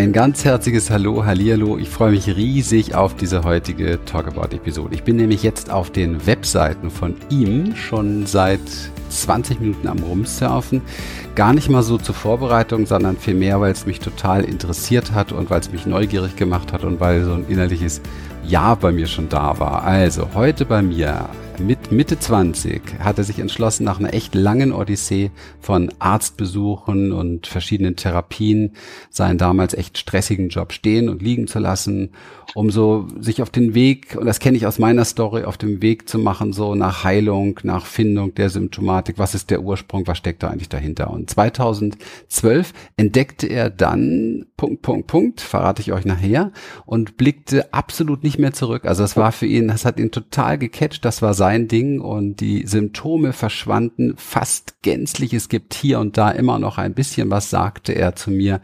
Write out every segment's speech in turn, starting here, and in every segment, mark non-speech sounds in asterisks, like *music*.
Ein ganz herzliches Hallo, Hallihallo. Ich freue mich riesig auf diese heutige Talkabout-Episode. Ich bin nämlich jetzt auf den Webseiten von ihm schon seit 20 Minuten am Rumsurfen. Gar nicht mal so zur Vorbereitung, sondern vielmehr, weil es mich total interessiert hat und weil es mich neugierig gemacht hat und weil so ein innerliches Ja bei mir schon da war. Also heute bei mir mit Mitte 20 hat er sich entschlossen, nach einer echt langen Odyssee von Arztbesuchen und verschiedenen Therapien seinen damals echt stressigen Job stehen und liegen zu lassen, um so sich auf den Weg, und das kenne ich aus meiner Story, auf dem Weg zu machen, so nach Heilung, nach Findung der Symptomatik, was ist der Ursprung, was steckt da eigentlich dahinter. Und 2012 entdeckte er dann, Punkt, Punkt, Punkt, verrate ich euch nachher, und blickte absolut nicht mehr zurück. Also es war für ihn, das hat ihn total gecatcht, das war sein sein Ding und die Symptome verschwanden fast gänzlich. Es gibt hier und da immer noch ein bisschen was, sagte er zu mir,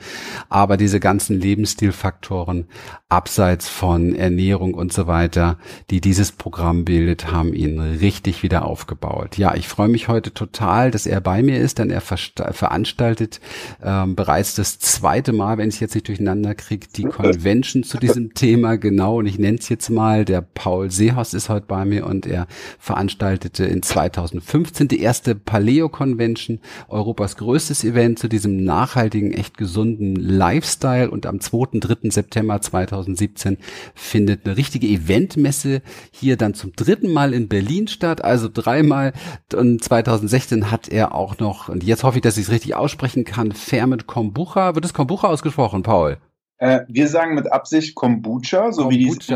aber diese ganzen Lebensstilfaktoren abseits von Ernährung und so weiter, die dieses Programm bildet, haben ihn richtig wieder aufgebaut. Ja, ich freue mich heute total, dass er bei mir ist, denn er veranstaltet ähm, bereits das zweite Mal, wenn ich jetzt nicht durcheinander kriege, die *laughs* Convention zu diesem Thema genau und ich nenne es jetzt mal, der Paul Seehorst ist heute bei mir und er veranstaltete in 2015 die erste Paleo Convention, Europas größtes Event zu diesem nachhaltigen, echt gesunden Lifestyle und am 2. 3. September 2017 findet eine richtige Eventmesse hier dann zum dritten Mal in Berlin statt, also dreimal und 2016 hat er auch noch, und jetzt hoffe ich, dass ich es richtig aussprechen kann, Ferment Kombucha, wird es Kombucha ausgesprochen, Paul? Äh, wir sagen mit Absicht Kombucha, so Kombucha. wie die es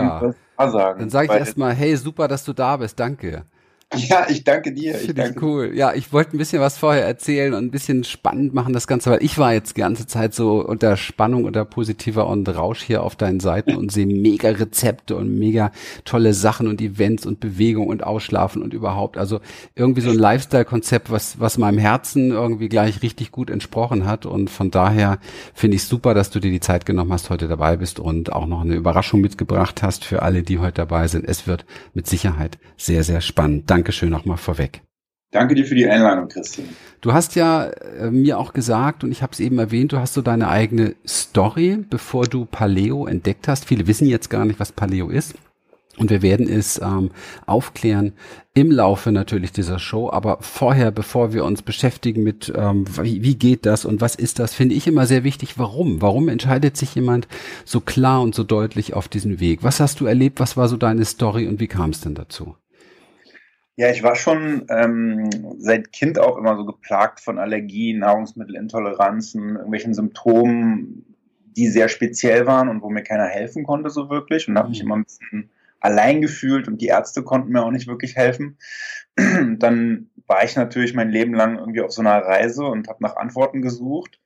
sagen. Dann sage ich erstmal, hey, super, dass du da bist, danke. Ja, ich danke dir. Ich Finde cool. Ja, ich wollte ein bisschen was vorher erzählen und ein bisschen spannend machen das Ganze, weil ich war jetzt die ganze Zeit so unter Spannung, unter positiver und Rausch hier auf deinen Seiten und sehe mega Rezepte und mega tolle Sachen und Events und Bewegung und Ausschlafen und überhaupt. Also irgendwie so ein Lifestyle-Konzept, was, was meinem Herzen irgendwie gleich richtig gut entsprochen hat. Und von daher finde ich super, dass du dir die Zeit genommen hast, heute dabei bist und auch noch eine Überraschung mitgebracht hast für alle, die heute dabei sind. Es wird mit Sicherheit sehr, sehr spannend. Danke Dankeschön nochmal vorweg. Danke dir für die Einladung, Christian. Du hast ja äh, mir auch gesagt, und ich habe es eben erwähnt, du hast so deine eigene Story, bevor du Paleo entdeckt hast. Viele wissen jetzt gar nicht, was Paleo ist. Und wir werden es ähm, aufklären im Laufe natürlich dieser Show. Aber vorher, bevor wir uns beschäftigen mit, ähm, wie, wie geht das und was ist das, finde ich immer sehr wichtig, warum? Warum entscheidet sich jemand so klar und so deutlich auf diesen Weg? Was hast du erlebt? Was war so deine Story und wie kam es denn dazu? Ja, ich war schon ähm, seit Kind auch immer so geplagt von Allergien, Nahrungsmittelintoleranzen, irgendwelchen Symptomen, die sehr speziell waren und wo mir keiner helfen konnte so wirklich und habe mich mhm. immer ein bisschen allein gefühlt und die Ärzte konnten mir auch nicht wirklich helfen. *clears throat* Dann war ich natürlich mein Leben lang irgendwie auf so einer Reise und habe nach Antworten gesucht.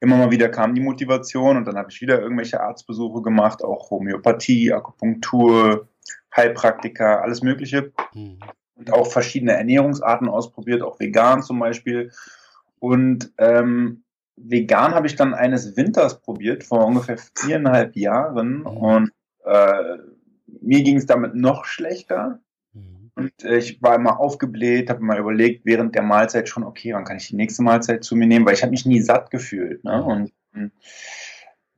Immer mal wieder kam die Motivation und dann habe ich wieder irgendwelche Arztbesuche gemacht, auch Homöopathie, Akupunktur, Heilpraktika, alles Mögliche. Mhm und auch verschiedene Ernährungsarten ausprobiert, auch vegan zum Beispiel. Und ähm, vegan habe ich dann eines Winters probiert, vor ungefähr viereinhalb Jahren. Mhm. Und äh, mir ging es damit noch schlechter. Mhm. Und äh, ich war immer aufgebläht, habe mal überlegt, während der Mahlzeit schon, okay, wann kann ich die nächste Mahlzeit zu mir nehmen, weil ich habe mich nie satt gefühlt. Ne? Und, und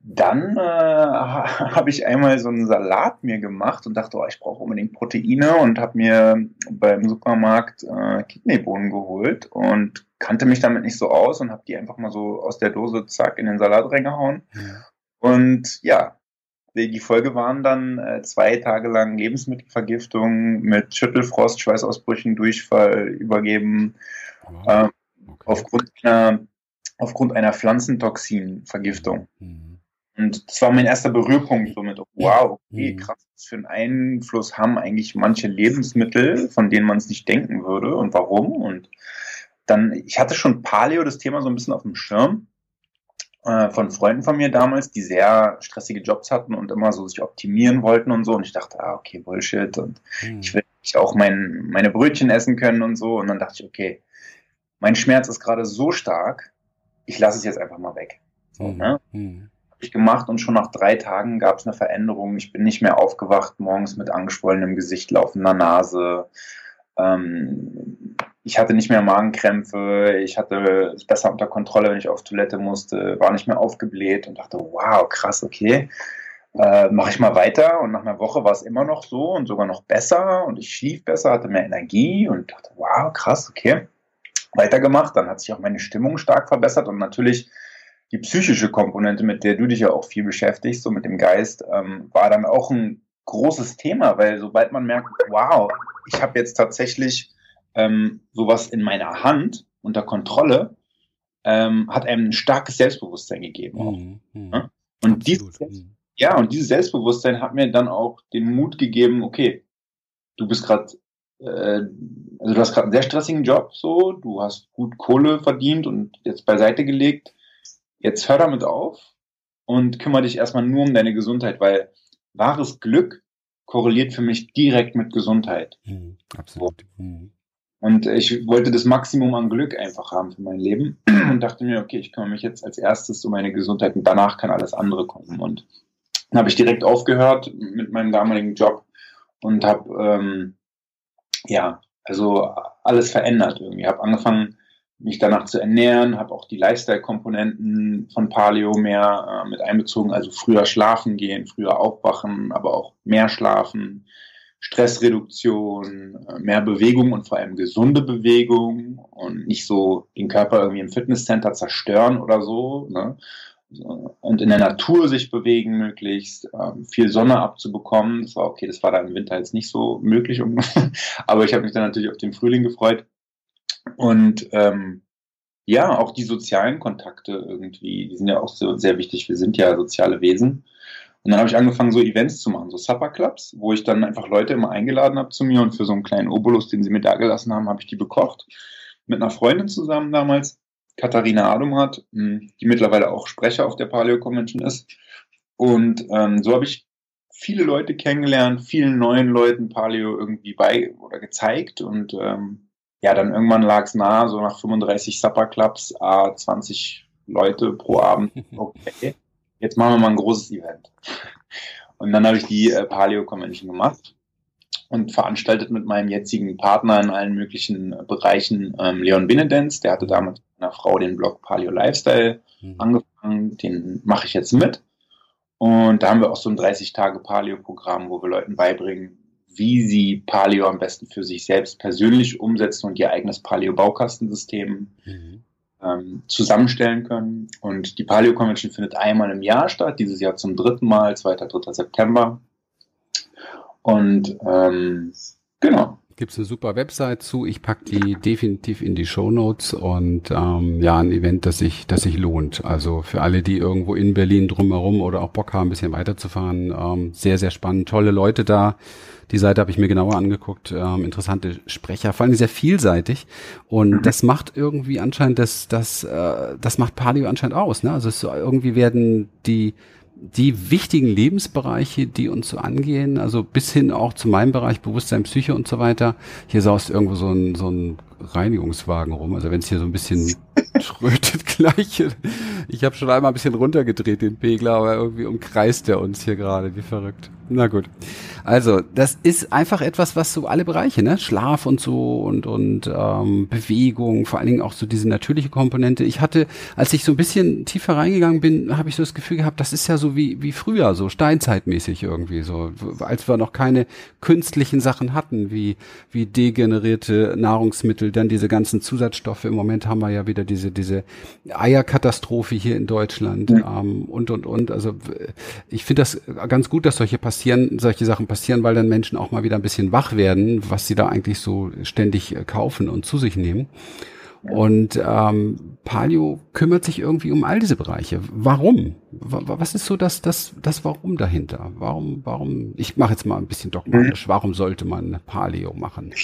dann äh, *laughs* habe ich einmal so einen Salat mir gemacht und dachte, oh, ich brauche unbedingt Proteine und habe mir beim Supermarkt äh, Kidneybohnen geholt und kannte mich damit nicht so aus und habe die einfach mal so aus der Dose zack in den Salat reingehauen. Ja. Und ja, die Folge waren dann äh, zwei Tage lang Lebensmittelvergiftung mit Schüttelfrost, Schweißausbrüchen, Durchfall übergeben wow. äh, okay. aufgrund einer aufgrund einer Pflanzentoxinvergiftung. Mhm. Und das war mein erster Berührpunkt so mit, wow, okay, mhm. krass, was für einen Einfluss haben eigentlich manche Lebensmittel, von denen man es nicht denken würde und warum. Und dann, ich hatte schon Paleo, das Thema so ein bisschen auf dem Schirm äh, von Freunden von mir damals, die sehr stressige Jobs hatten und immer so sich optimieren wollten und so. Und ich dachte, ah, okay, Bullshit. Und mhm. ich will auch mein, meine Brötchen essen können und so. Und dann dachte ich, okay, mein Schmerz ist gerade so stark, ich lasse es jetzt einfach mal weg. So, mhm. ne? Gemacht und schon nach drei Tagen gab es eine Veränderung. Ich bin nicht mehr aufgewacht, morgens mit angeschwollenem Gesicht, laufender Nase, Ähm, ich hatte nicht mehr Magenkrämpfe, ich hatte es besser unter Kontrolle, wenn ich auf Toilette musste, war nicht mehr aufgebläht und dachte, wow, krass, okay, äh, mache ich mal weiter. Und nach einer Woche war es immer noch so und sogar noch besser und ich schlief besser, hatte mehr Energie und dachte, wow, krass, okay. Weitergemacht, dann hat sich auch meine Stimmung stark verbessert und natürlich die psychische Komponente, mit der du dich ja auch viel beschäftigst, so mit dem Geist, ähm, war dann auch ein großes Thema, weil sobald man merkt, wow, ich habe jetzt tatsächlich ähm, sowas in meiner Hand unter Kontrolle, ähm, hat einem ein starkes Selbstbewusstsein gegeben. Auch, mhm. Ne? Und dieses, mhm. ja, und dieses Selbstbewusstsein hat mir dann auch den Mut gegeben, okay, du bist gerade, äh, also du hast gerade einen sehr stressigen Job, so, du hast gut Kohle verdient und jetzt beiseite gelegt. Jetzt hör damit auf und kümmere dich erstmal nur um deine Gesundheit, weil wahres Glück korreliert für mich direkt mit Gesundheit. Mhm, absolut. Mhm. Und ich wollte das Maximum an Glück einfach haben für mein Leben *clears throat* und dachte mir, okay, ich kümmere mich jetzt als erstes um meine Gesundheit und danach kann alles andere kommen. Und dann habe ich direkt aufgehört mit meinem damaligen Job und habe ähm, ja also alles verändert irgendwie. Habe angefangen mich danach zu ernähren, habe auch die Lifestyle-Komponenten von Paleo mehr äh, mit einbezogen, also früher schlafen gehen, früher aufwachen, aber auch mehr schlafen, Stressreduktion, äh, mehr Bewegung und vor allem gesunde Bewegung und nicht so den Körper irgendwie im Fitnesscenter zerstören oder so. Ne? Und in der Natur sich bewegen möglichst, ähm, viel Sonne abzubekommen. Das war okay, das war da im Winter jetzt nicht so möglich, *laughs* aber ich habe mich dann natürlich auf den Frühling gefreut und ähm, ja, auch die sozialen Kontakte irgendwie, die sind ja auch so sehr wichtig. Wir sind ja soziale Wesen. Und dann habe ich angefangen, so Events zu machen, so Supper Clubs, wo ich dann einfach Leute immer eingeladen habe zu mir und für so einen kleinen Obolus, den sie mir da gelassen haben, habe ich die bekocht. Mit einer Freundin zusammen damals, Katharina Adomrat, hm, die mittlerweile auch Sprecher auf der Paleo Convention ist. Und ähm, so habe ich viele Leute kennengelernt, vielen neuen Leuten Paleo irgendwie bei oder gezeigt und ähm, ja, dann irgendwann lag es nahe, so nach 35 Supper Clubs, ah, 20 Leute pro Abend. *laughs* Okay, jetzt machen wir mal ein großes Event. Und dann habe ich die äh, Paleo Convention gemacht und veranstaltet mit meinem jetzigen Partner in allen möglichen äh, Bereichen ähm, Leon Benedenz. Der hatte damals mit einer Frau den Blog Paleo Lifestyle mhm. angefangen. Den mache ich jetzt mit. Und da haben wir auch so ein 30-Tage-Paleo-Programm, wo wir Leuten beibringen, wie sie Paleo am besten für sich selbst persönlich umsetzen und ihr eigenes Paleo-Baukastensystem mhm. ähm, zusammenstellen können. Und die Paleo Convention findet einmal im Jahr statt, dieses Jahr zum dritten Mal, 2. 3. September. Und ähm, genau. Gibt es eine super Website zu. Ich packe die definitiv in die Show Notes und ähm, ja, ein Event, das sich, das sich lohnt. Also für alle, die irgendwo in Berlin drumherum oder auch Bock haben, ein bisschen weiterzufahren, ähm, sehr, sehr spannend. Tolle Leute da. Die Seite habe ich mir genauer angeguckt. Ähm, interessante Sprecher, vor allem sehr vielseitig. Und mhm. das macht irgendwie anscheinend das, das, äh, das macht Palio anscheinend aus. Ne? Also es, irgendwie werden die die wichtigen Lebensbereiche, die uns so angehen, also bis hin auch zu meinem Bereich Bewusstsein, Psyche und so weiter. Hier saust irgendwo so ein, so ein Reinigungswagen rum. Also wenn es hier so ein bisschen *laughs* trötet gleich. Ich habe schon einmal ein bisschen runtergedreht, den Pegler, aber irgendwie umkreist er uns hier gerade, wie verrückt. Na gut. Also, das ist einfach etwas, was so alle Bereiche, ne? Schlaf und so und, und ähm, Bewegung, vor allen Dingen auch so diese natürliche Komponente. Ich hatte, als ich so ein bisschen tiefer reingegangen bin, habe ich so das Gefühl gehabt, das ist ja so wie, wie früher, so steinzeitmäßig irgendwie, so, als wir noch keine künstlichen Sachen hatten, wie, wie degenerierte Nahrungsmittel, dann diese ganzen Zusatzstoffe. Im Moment haben wir ja wieder diese, diese Eierkatastrophe hier in Deutschland ähm, und, und, und. Also ich finde das ganz gut, dass solche passieren, solche Sachen passieren, weil dann Menschen auch mal wieder ein bisschen wach werden, was sie da eigentlich so ständig äh, kaufen und zu sich nehmen. Und ähm, Palio kümmert sich irgendwie um all diese Bereiche. Warum? Was ist so das, das, das Warum dahinter? Warum, warum, ich mache jetzt mal ein bisschen dogmatisch, mhm. warum sollte man Palio machen? *laughs*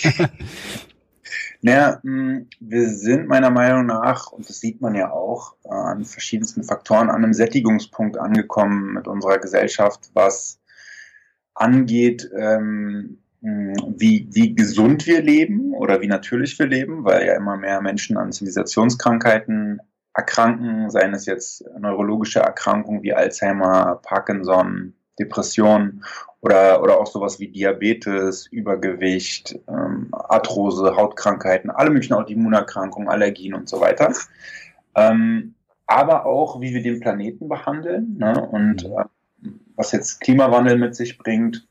Naja, mm, wir sind meiner Meinung nach, und das sieht man ja auch, äh, an verschiedensten Faktoren an einem Sättigungspunkt angekommen mit unserer Gesellschaft, was angeht, ähm, wie, wie gesund wir leben oder wie natürlich wir leben, weil ja immer mehr Menschen an Zivilisationskrankheiten erkranken, seien es jetzt neurologische Erkrankungen wie Alzheimer, Parkinson, Depression oder, oder auch sowas wie Diabetes, Übergewicht, ähm, Arthrose, Hautkrankheiten, alle möglichen Autoimmunerkrankungen, Allergien und so weiter. Ähm, aber auch, wie wir den Planeten behandeln ne? und äh, was jetzt Klimawandel mit sich bringt.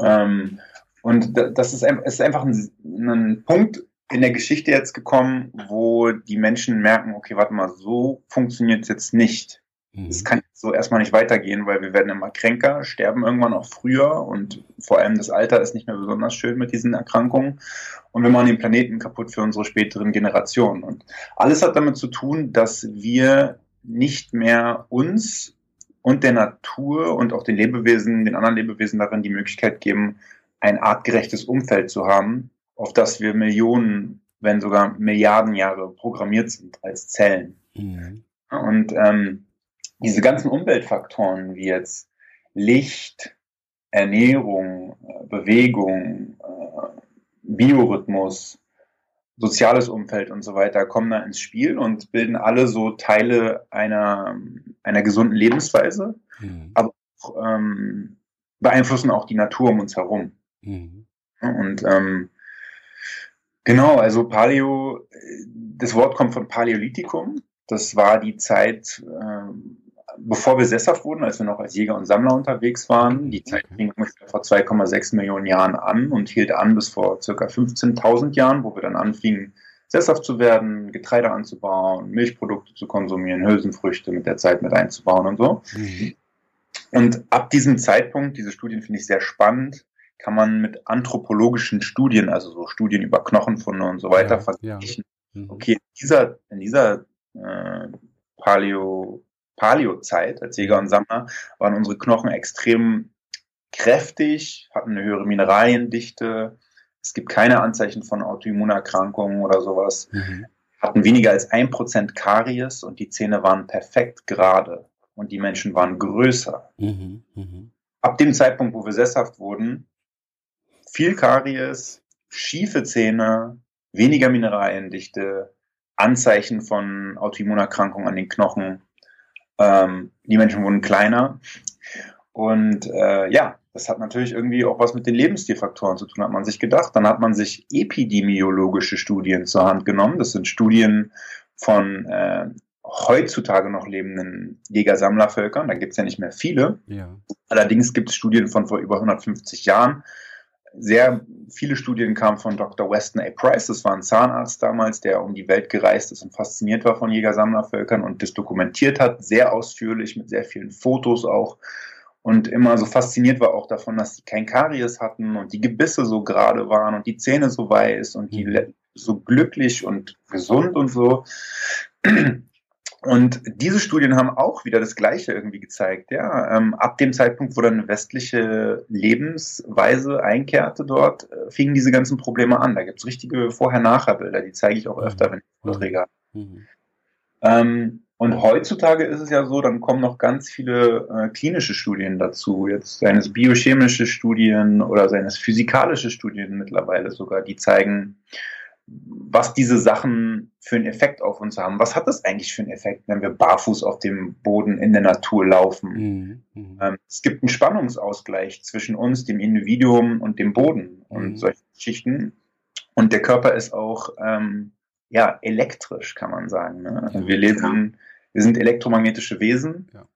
Ähm, und das ist, ist einfach ein, ein Punkt in der Geschichte jetzt gekommen, wo die Menschen merken, okay, warte mal, so funktioniert es jetzt nicht. Es mhm. kann so erstmal nicht weitergehen, weil wir werden immer kränker, sterben irgendwann auch früher und vor allem das Alter ist nicht mehr besonders schön mit diesen Erkrankungen. Und wir machen den Planeten kaputt für unsere späteren Generationen. Und alles hat damit zu tun, dass wir nicht mehr uns und der Natur und auch den Lebewesen, den anderen Lebewesen darin die Möglichkeit geben, ein artgerechtes Umfeld zu haben, auf das wir Millionen, wenn sogar Milliarden Jahre programmiert sind als Zellen. Mhm. Und ähm, diese ganzen Umweltfaktoren wie jetzt Licht, Ernährung, äh, Bewegung, äh, Biorhythmus, soziales Umfeld und so weiter kommen da ins Spiel und bilden alle so Teile einer, einer gesunden Lebensweise, mhm. aber auch, ähm, beeinflussen auch die Natur um uns herum. Mhm. Und ähm, genau, also Paleo, das Wort kommt von Paläolithikum. Das war die Zeit, ähm, bevor wir sesshaft wurden, als wir noch als Jäger und Sammler unterwegs waren. Die Zeit fing ungefähr vor 2,6 Millionen Jahren an und hielt an bis vor circa 15.000 Jahren, wo wir dann anfingen, sesshaft zu werden, Getreide anzubauen, Milchprodukte zu konsumieren, Hülsenfrüchte mit der Zeit mit einzubauen und so. Mhm. Und ab diesem Zeitpunkt, diese Studien finde ich sehr spannend, kann man mit anthropologischen Studien, also so Studien über Knochenfunde und so weiter, ja, vergleichen. Ja. Mhm. Okay, in dieser, in dieser äh, Paleo Paleozeit als Jäger und Sammler waren unsere Knochen extrem kräftig, hatten eine höhere Mineraliendichte. Es gibt keine Anzeichen von Autoimmunerkrankungen oder sowas. Mhm. Hatten weniger als ein Prozent Karies und die Zähne waren perfekt gerade und die Menschen waren größer. Mhm. Mhm. Ab dem Zeitpunkt, wo wir sesshaft wurden, viel Karies, schiefe Zähne, weniger Mineraliendichte, Anzeichen von Autoimmunerkrankungen an den Knochen ähm, die Menschen wurden kleiner. Und äh, ja, das hat natürlich irgendwie auch was mit den Lebensstilfaktoren zu tun, hat man sich gedacht. Dann hat man sich epidemiologische Studien zur Hand genommen. Das sind Studien von äh, heutzutage noch lebenden Jäger-Sammlervölkern. Da gibt es ja nicht mehr viele. Ja. Allerdings gibt es Studien von vor über 150 Jahren, sehr viele Studien kamen von Dr. Weston A. Price, das war ein Zahnarzt damals, der um die Welt gereist ist und fasziniert war von Jägersammlervölkern und das dokumentiert hat, sehr ausführlich mit sehr vielen Fotos auch und immer so fasziniert war auch davon, dass sie kein Karies hatten und die Gebisse so gerade waren und die Zähne so weiß und die mhm. so glücklich und gesund und so. Und diese Studien haben auch wieder das Gleiche irgendwie gezeigt. Ja, ähm, ab dem Zeitpunkt, wo dann eine westliche Lebensweise einkehrte dort, äh, fingen diese ganzen Probleme an. Da gibt's richtige Vorher-Nachher-Bilder, die zeige ich auch öfter, wenn ich Vorträge habe. Mhm. Ähm, und heutzutage ist es ja so, dann kommen noch ganz viele äh, klinische Studien dazu, jetzt seien es biochemische Studien oder seien es physikalische Studien mittlerweile sogar, die zeigen, was diese Sachen für einen Effekt auf uns haben. Was hat das eigentlich für einen Effekt, wenn wir barfuß auf dem Boden in der Natur laufen? Mhm. mhm. Ähm, es gibt einen Spannungsausgleich zwischen uns, dem Individuum und dem Boden und mhm. solche Geschichten. Und der Körper ist auch ähm, ja elektrisch, kann man sagen. Ne? Also wir leben, wir sind elektromagnetische Wesen. Ja.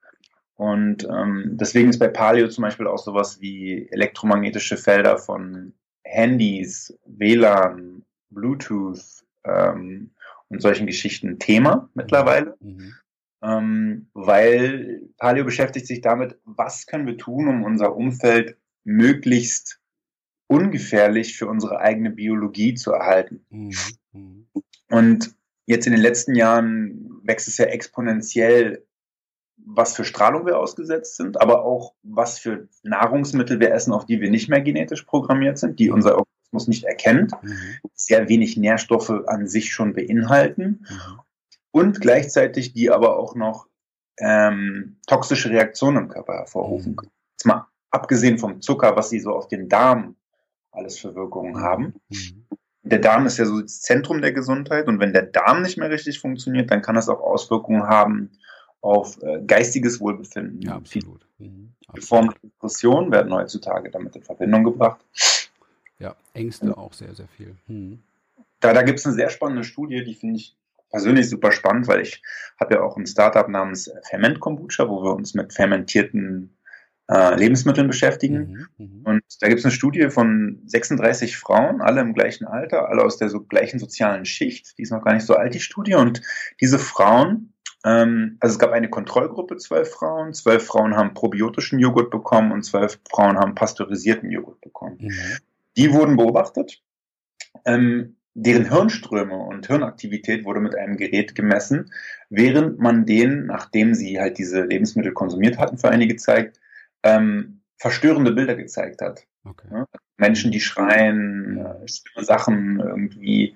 Und ähm, deswegen ist bei Paleo zum Beispiel auch sowas wie elektromagnetische Felder von Handys, WLAN, Bluetooth ähm, und solchen Geschichten Thema mittlerweile. Mhm. Ähm, weil Paleo beschäftigt sich damit, was können wir tun, um unser Umfeld möglichst ungefährlich für unsere eigene Biologie zu erhalten. Mhm. mhm. Und jetzt in den letzten Jahren wächst es ja exponentiell, was für Strahlung wir ausgesetzt sind, aber auch was für Nahrungsmittel wir essen, auf die wir nicht mehr genetisch programmiert sind, die unser Organismus nicht erkennt, mhm. sehr wenig Nährstoffe an sich schon beinhalten mhm. und gleichzeitig die aber auch noch ähm, toxische Reaktionen im Körper hervorrufen mhm. können. Jetzt mal abgesehen vom Zucker, was sie so auf den Darm alles für Wirkungen haben. Der Darm ist ja so das Zentrum der Gesundheit und wenn der Darm nicht mehr richtig funktioniert, dann kann das auch Auswirkungen haben auf äh, geistiges Wohlbefinden. Ja, absolut. Mhm. Formen Depressionen werden heutzutage damit in Verbindung gebracht. Ja, Ängste auch sehr, sehr viel. Hm. Da, da gibt es eine sehr spannende Studie, die finde ich persönlich super spannend, weil ich habe ja auch ein Startup namens Ferment Kombucha, wo wir uns mit fermentierten äh, Lebensmitteln beschäftigen. Mhm, mhm. und da gibt es eine Studie von 36 Frauen, alle im gleichen Alter, alle aus der so gleichen sozialen Schicht. Die ist noch gar nicht so alt, die Studie. Und diese Frauen, ähm, also es gab eine Kontrollgruppe, zwölf Frauen. Zwölf Frauen haben probiotischen Joghurt bekommen und zwölf Frauen haben pasteurisierten Joghurt bekommen. Mhm. Die wurden beobachtet. Ähm, deren Hirnströme und Hirnaktivität wurde mit einem Gerät gemessen, während man denen, nachdem sie halt diese Lebensmittel konsumiert hatten für einige Zeit, ähm, verstörende Bilder gezeigt hat. Okay. Ja? Menschen, die schreien, äh, Sachen irgendwie,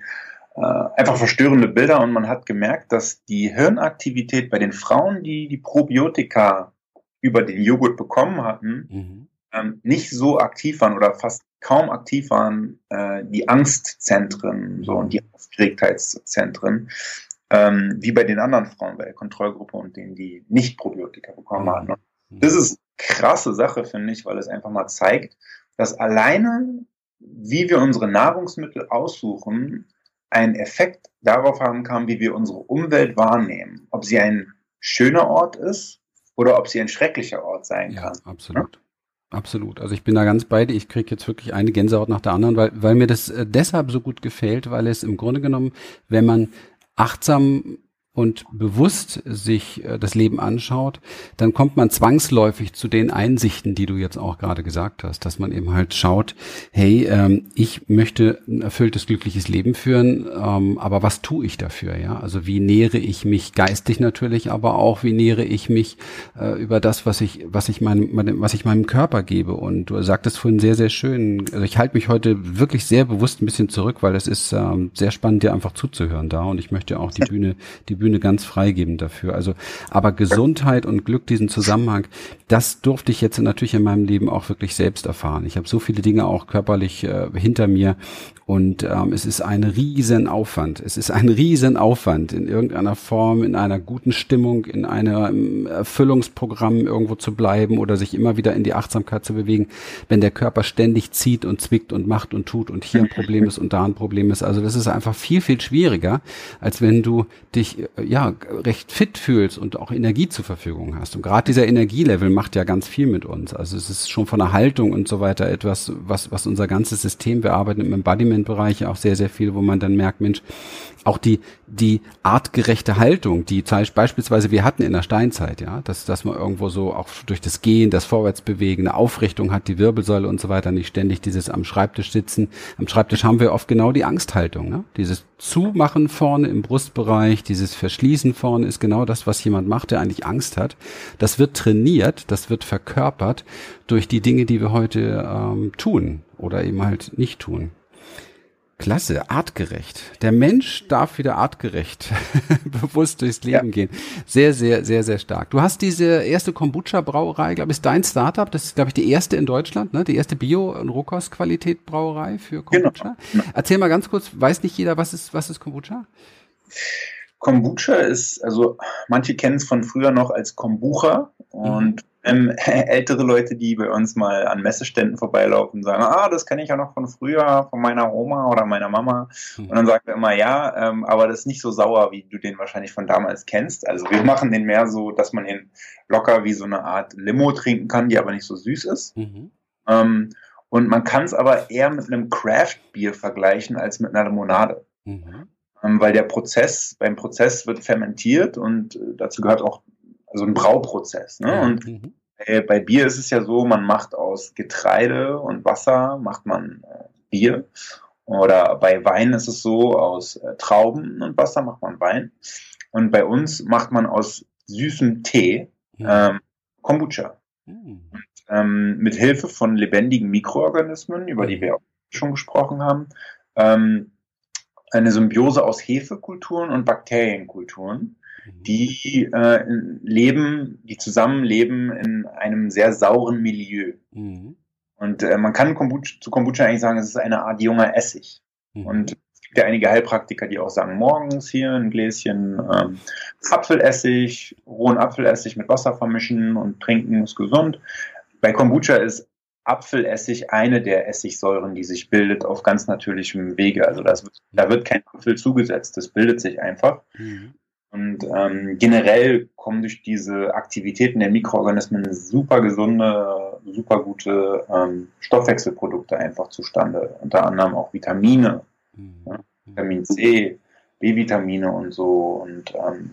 äh, einfach verstörende Bilder und man hat gemerkt, dass die Hirnaktivität bei den Frauen, die die Probiotika über den Joghurt bekommen hatten, mhm. Ähm, nicht so aktiv waren oder fast kaum aktiv waren, äh, die Angstzentren so und die Aufgeregtheitszentren, ähm, wie bei den anderen Frauen bei der Kontrollgruppe und denen, die nicht Probiotika bekommen mhm. hatten. Das ist krasse Sache, finde ich, weil es einfach mal zeigt, dass alleine, wie wir unsere Nahrungsmittel aussuchen, einen Effekt darauf haben kann, wie wir unsere Umwelt wahrnehmen. Ob sie ein schöner Ort ist oder ob sie ein schrecklicher Ort sein ja, kann. Absolut. Absolut. Also ich bin da ganz bei dir. Ich kriege jetzt wirklich eine Gänsehaut nach der anderen, weil, weil mir das äh, deshalb so gut gefällt, weil es im Grunde genommen, wenn man achtsam und bewusst sich äh, das Leben anschaut, dann kommt man zwangsläufig zu den Einsichten, die du jetzt auch gerade gesagt hast, dass man eben halt schaut, hey, ähm, ich möchte ein erfülltes, glückliches Leben führen, ähm, aber was tue ich dafür? Ja, also wie nähere ich mich geistig natürlich, aber auch wie nähere ich mich äh, über das, was ich, was ich meinem, meinem, was ich meinem Körper gebe? Und du sagtest vorhin sehr, sehr schön. Also ich halte mich heute wirklich sehr bewusst ein bisschen zurück, weil es ist ähm, sehr spannend, dir einfach zuzuhören da und ich möchte auch die *laughs* Bühne, die Bühne ganz freigeben dafür. Also, aber Gesundheit und Glück, diesen Zusammenhang, das durfte ich jetzt natürlich in meinem Leben auch wirklich selbst erfahren. Ich habe so viele Dinge auch körperlich äh, hinter mir und ähm, es ist ein Riesenaufwand. Es ist ein Riesenaufwand, in irgendeiner Form, in einer guten Stimmung, in einem Erfüllungsprogramm irgendwo zu bleiben oder sich immer wieder in die Achtsamkeit zu bewegen, wenn der Körper ständig zieht und zwickt und macht und tut und hier ein Problem ist und da ein Problem ist. Also das ist einfach viel, viel schwieriger, als wenn du dich äh, ja recht fit fühlst und auch Energie zur Verfügung hast. Und gerade dieser Energielevel macht ja ganz viel mit uns. Also es ist schon von der Haltung und so weiter etwas, was, was unser ganzes System, wir arbeiten im Embodiment Bereich auch sehr, sehr viel, wo man dann merkt, Mensch, auch die, die artgerechte Haltung, die beispielsweise wir hatten in der Steinzeit, ja, dass, dass man irgendwo so auch durch das Gehen, das Vorwärtsbewegen, eine Aufrichtung hat, die Wirbelsäule und so weiter, nicht ständig dieses am Schreibtisch sitzen. Am Schreibtisch haben wir oft genau die Angsthaltung, ne? Dieses Zumachen vorne im Brustbereich, dieses Verschließen vorne ist genau das, was jemand macht, der eigentlich Angst hat. Das wird trainiert, das wird verkörpert durch die Dinge, die wir heute ähm, tun oder eben halt nicht tun. Klasse, artgerecht. Der Mensch darf wieder artgerecht *laughs* bewusst durchs Leben ja. gehen. Sehr, sehr, sehr, sehr stark. Du hast diese erste Kombucha-Brauerei, glaube ich, ist dein Startup. Das ist, glaube ich, die erste in Deutschland, ne? Die erste Bio- und Rohkostqualität-Brauerei für Kombucha. Genau. Erzähl mal ganz kurz, weiß nicht jeder, was ist, was ist Kombucha? Kombucha ist, also manche kennen es von früher noch als Kombucha und mhm ähm, *laughs* ältere Leute, die bei uns mal an Messeständen vorbeilaufen, sagen, ah, das kenne ich ja noch von früher, von meiner Oma oder meiner Mama. Mhm. Und dann sagt er immer, ja, ähm, aber das ist nicht so sauer, wie du den wahrscheinlich von damals kennst. Also wir machen den mehr so, dass man ihn locker wie so eine Art Limo trinken kann, die aber nicht so süß ist. Mhm. Ähm, und man kann es aber eher mit einem Craft-Bier vergleichen als mit einer Limonade. Mhm. Ähm, weil der Prozess, beim Prozess wird fermentiert und äh, dazu gehört auch also ein Brauprozess. Ne? Und mhm. äh, bei Bier ist es ja so, man macht aus Getreide und Wasser macht man äh, Bier. Oder bei Wein ist es so, aus äh, Trauben und Wasser macht man Wein. Und bei uns macht man aus süßem Tee ähm, Kombucha. Mhm. Und, ähm, mit Hilfe von lebendigen Mikroorganismen, über die wir auch schon gesprochen haben, ähm, eine Symbiose aus Hefekulturen und Bakterienkulturen. Die äh, leben, die zusammenleben in einem sehr sauren Milieu. Mhm. Und äh, man kann Kombucha, zu Kombucha eigentlich sagen, es ist eine Art junger Essig. Mhm. Und es gibt ja einige Heilpraktiker, die auch sagen, morgens hier ein Gläschen ähm, Apfelessig, rohen Apfelessig mit Wasser vermischen und trinken ist gesund. Bei Kombucha ist Apfelessig eine der Essigsäuren, die sich bildet auf ganz natürlichem Wege. Also das, da wird kein Apfel zugesetzt, das bildet sich einfach. Mhm. Und ähm, generell kommen durch diese Aktivitäten der Mikroorganismen super gesunde, super gute ähm, Stoffwechselprodukte einfach zustande. Unter anderem auch Vitamine, mhm. ja, Vitamin C, B-Vitamine und so. Und ähm,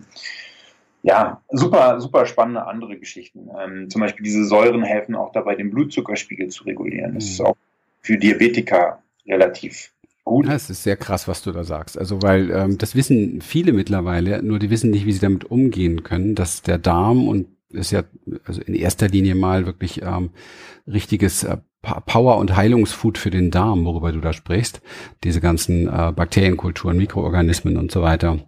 ja, super, super spannende andere Geschichten. Ähm, zum Beispiel diese Säuren helfen auch dabei, den Blutzuckerspiegel zu regulieren. Das mhm. ist auch für Diabetiker relativ gut. Ja, ist sehr krass, was du da sagst. Also, weil ähm, das wissen viele mittlerweile, nur die wissen nicht, wie sie damit umgehen können, dass der Darm und ist ja also in erster Linie mal wirklich ähm, richtiges äh, Power- und Heilungsfood für den Darm, worüber du da sprichst. Diese ganzen äh, Bakterienkulturen, Mikroorganismen und so weiter.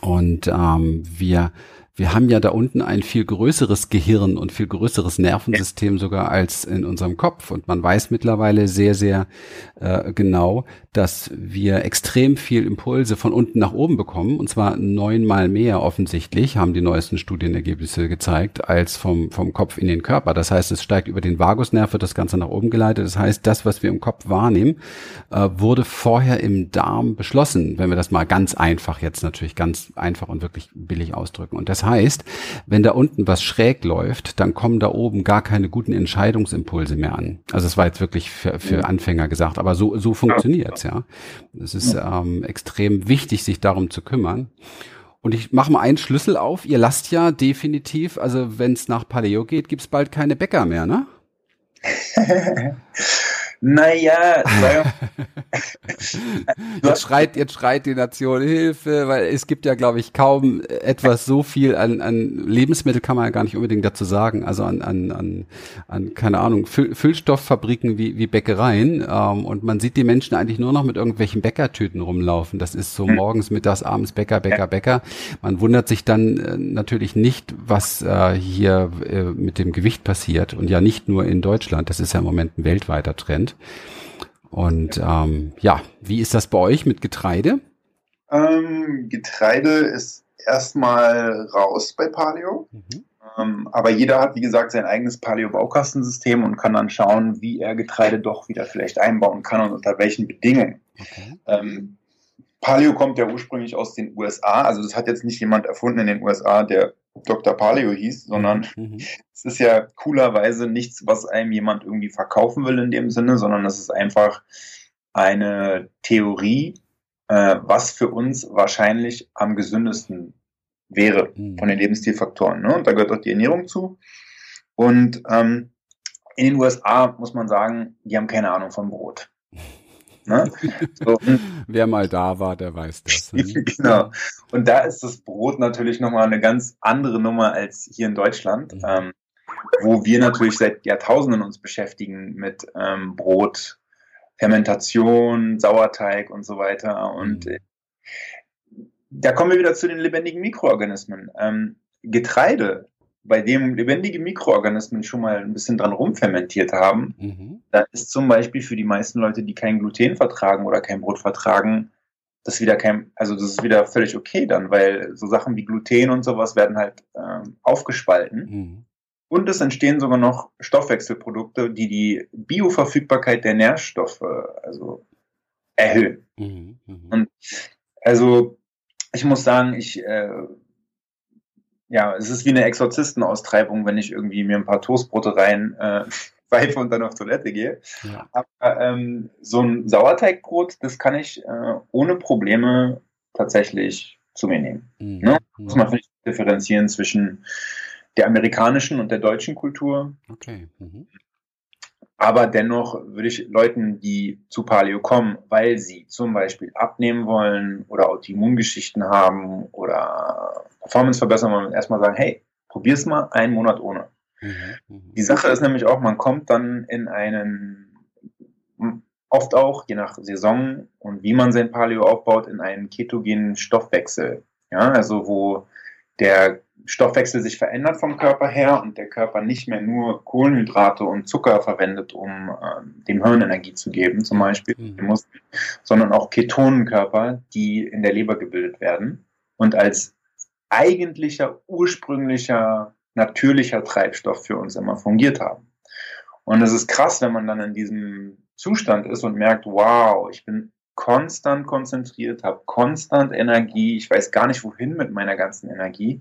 Und ähm, wir wir haben ja da unten ein viel größeres Gehirn und viel größeres Nervensystem sogar als in unserem Kopf. Und man weiß mittlerweile sehr, sehr äh, genau, dass wir extrem viel Impulse von unten nach oben bekommen. Und zwar neunmal mehr offensichtlich, haben die neuesten Studienergebnisse gezeigt, als vom, vom Kopf in den Körper. Das heißt, es steigt über den Vagusnerv, wird das Ganze nach oben geleitet. Das heißt, das, was wir im Kopf wahrnehmen, äh, wurde vorher im Darm beschlossen, wenn wir das mal ganz einfach jetzt natürlich ganz einfach und wirklich billig ausdrücken. Und das heißt, wenn da unten was schräg läuft, dann kommen da oben gar keine guten Entscheidungsimpulse mehr an. Also es war jetzt wirklich für, für Anfänger gesagt, aber so, so funktioniert's, ja. Es ist ähm, extrem wichtig, sich darum zu kümmern. Und ich mache mal einen Schlüssel auf. Ihr lasst ja definitiv, also wenn es nach Paleo geht, gibt's bald keine Bäcker mehr, ne? *laughs* Naja, *laughs* jetzt schreit, jetzt schreit die Nation Hilfe, weil es gibt ja, glaube ich, kaum etwas so viel an, an Lebensmittel kann man ja gar nicht unbedingt dazu sagen, also an, an, an, an keine Ahnung, Füll, Füllstofffabriken wie, wie Bäckereien ähm, und man sieht die Menschen eigentlich nur noch mit irgendwelchen Bäckertüten rumlaufen. Das ist so hm. morgens, mittags, abends Bäcker, Bäcker, Bäcker. Man wundert sich dann äh, natürlich nicht, was äh, hier äh, mit dem Gewicht passiert und ja nicht nur in Deutschland, das ist ja im Moment ein weltweiter Trend. Und ähm, ja, wie ist das bei euch mit Getreide? Ähm, Getreide ist erstmal raus bei Paleo. Mhm. Ähm, aber jeder hat, wie gesagt, sein eigenes Paleo-Baukastensystem und kann dann schauen, wie er Getreide doch wieder vielleicht einbauen kann und unter welchen Bedingungen. Okay. Ähm, Paleo kommt ja ursprünglich aus den USA, also das hat jetzt nicht jemand erfunden in den USA, der Dr. Paleo hieß, sondern mhm. mhm. es ist ja coolerweise nichts, was einem jemand irgendwie verkaufen will in dem Sinne, sondern es ist einfach eine Theorie, äh, was für uns wahrscheinlich am gesündesten wäre mhm. von den Lebensstilfaktoren. Ne? Und da gehört auch die Ernährung zu. Und ähm, in den USA muss man sagen, die haben keine Ahnung von Brot. *laughs* Ne? So, *laughs* Wer mal da war, der weiß das. *laughs* Ne? genau. Und da ist das Brot natürlich nochmal eine ganz andere Nummer als hier in Deutschland, mhm. ähm, wo wir natürlich seit Jahrtausenden uns beschäftigen mit ähm, Brot, Fermentation, Sauerteig und so weiter. Und mhm. äh, da kommen wir wieder zu den lebendigen Mikroorganismen. Ähm, Getreide bei dem lebendige Mikroorganismen schon mal ein bisschen dran rumfermentiert haben, mhm. da ist zum Beispiel für die meisten Leute, die kein Gluten vertragen oder kein Brot vertragen, das wieder kein, also das ist wieder völlig okay dann, weil so Sachen wie Gluten und sowas werden halt ähm, aufgespalten. Mhm. Und es entstehen sogar noch Stoffwechselprodukte, die die Bioverfügbarkeit der Nährstoffe also erhöhen. Mhm. mhm. Und also ich muss sagen, ich äh, ja, es ist wie eine Exorzistenaustreibung, wenn ich irgendwie mir ein paar Toastbrote rein äh, *laughs* pfeife und dann auf Toilette gehe. Ja. Aber ähm, so ein Sauerteigbrot, das kann ich äh, ohne Probleme tatsächlich zu mir nehmen. Mhm. Ne? Muss man vielleicht differenzieren zwischen der amerikanischen und der deutschen Kultur. Okay. Mhm. Aber dennoch würde ich Leuten, die zu Paleo kommen, weil sie zum Beispiel abnehmen wollen oder Autoimmungeschichten haben oder Performance verbessern wollen, erstmal sagen, hey, probier's mal einen Monat ohne. Mhm, mhm. Die Sache ist nämlich auch, man kommt dann in einen, oft auch, je nach Saison und wie man sein Paleo aufbaut, in einen ketogenen Stoffwechsel. Ja, also wo der Stoffwechsel sich verändert vom Körper her und der Körper nicht mehr nur Kohlenhydrate und Zucker verwendet, um äh, dem Hirn Energie zu geben, zum Beispiel, mhm. sondern auch Ketonenkörper, die in der Leber gebildet werden und als eigentlicher, ursprünglicher, natürlicher Treibstoff für uns immer fungiert haben. Und es ist krass, wenn man dann in diesem Zustand ist und merkt, wow, ich bin konstant konzentriert, habe konstant Energie, ich weiß gar nicht wohin mit meiner ganzen Energie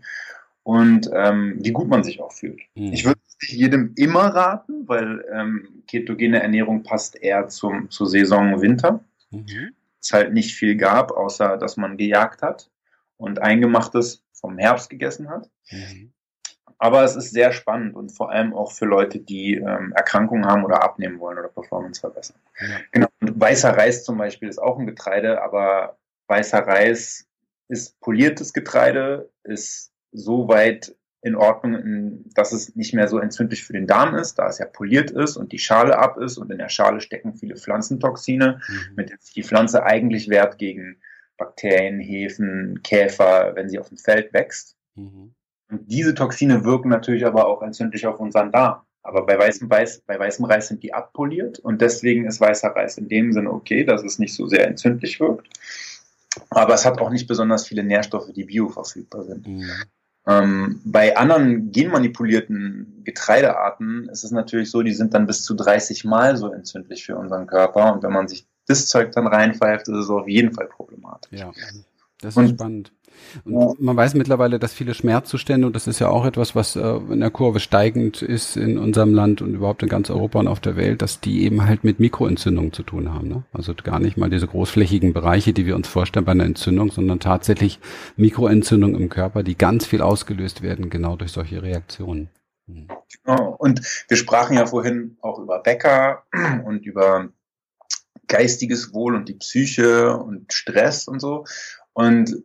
und ähm, wie gut man sich auch fühlt. Mhm. Ich würde es jedem immer raten, weil ähm, ketogene Ernährung passt eher zum, zur Saison Winter. Mhm. Es halt nicht viel gab, außer dass man gejagt hat und Eingemachtes vom Herbst gegessen hat. Mhm. Aber es ist sehr spannend und vor allem auch für Leute, die ähm, Erkrankungen haben oder abnehmen wollen oder Performance verbessern. Ja. Genau. Und weißer Reis zum Beispiel ist auch ein Getreide, aber weißer Reis ist poliertes Getreide, ist so weit in Ordnung, dass es nicht mehr so entzündlich für den Darm ist, da es ja poliert ist und die Schale ab ist und in der Schale stecken viele Pflanzentoxine, mhm. mit denen sich die Pflanze eigentlich wehrt gegen Bakterien, Hefen, Käfer, wenn sie auf dem Feld wächst. Mhm. Und diese Toxine wirken natürlich aber auch entzündlich auf unseren Darm. Aber bei weißem, Weiß, bei weißem Reis sind die abpoliert und deswegen ist weißer Reis in dem Sinne okay, dass es nicht so sehr entzündlich wirkt. Aber es hat auch nicht besonders viele Nährstoffe, die bioverfügbar sind. Mhm. Ähm, bei anderen genmanipulierten Getreidearten ist es natürlich so, die sind dann bis zu 30 Mal so entzündlich für unseren Körper. Und wenn man sich das Zeug dann reinpfeift, ist es auf jeden Fall problematisch. Ja, das ist und, spannend. Und man weiß mittlerweile, dass viele Schmerzzustände, und das ist ja auch etwas, was äh, in der Kurve steigend ist in unserem Land und überhaupt in ganz Europa und auf der Welt, dass die eben halt mit Mikroentzündungen zu tun haben. Ne? Also gar nicht mal diese großflächigen Bereiche, die wir uns vorstellen bei einer Entzündung, sondern tatsächlich Mikroentzündungen im Körper, die ganz viel ausgelöst werden, genau durch solche Reaktionen. Mhm. Genau. Und wir sprachen ja vorhin auch über Bäcker *clears throat* und über geistiges Wohl und die Psyche und Stress und so. Und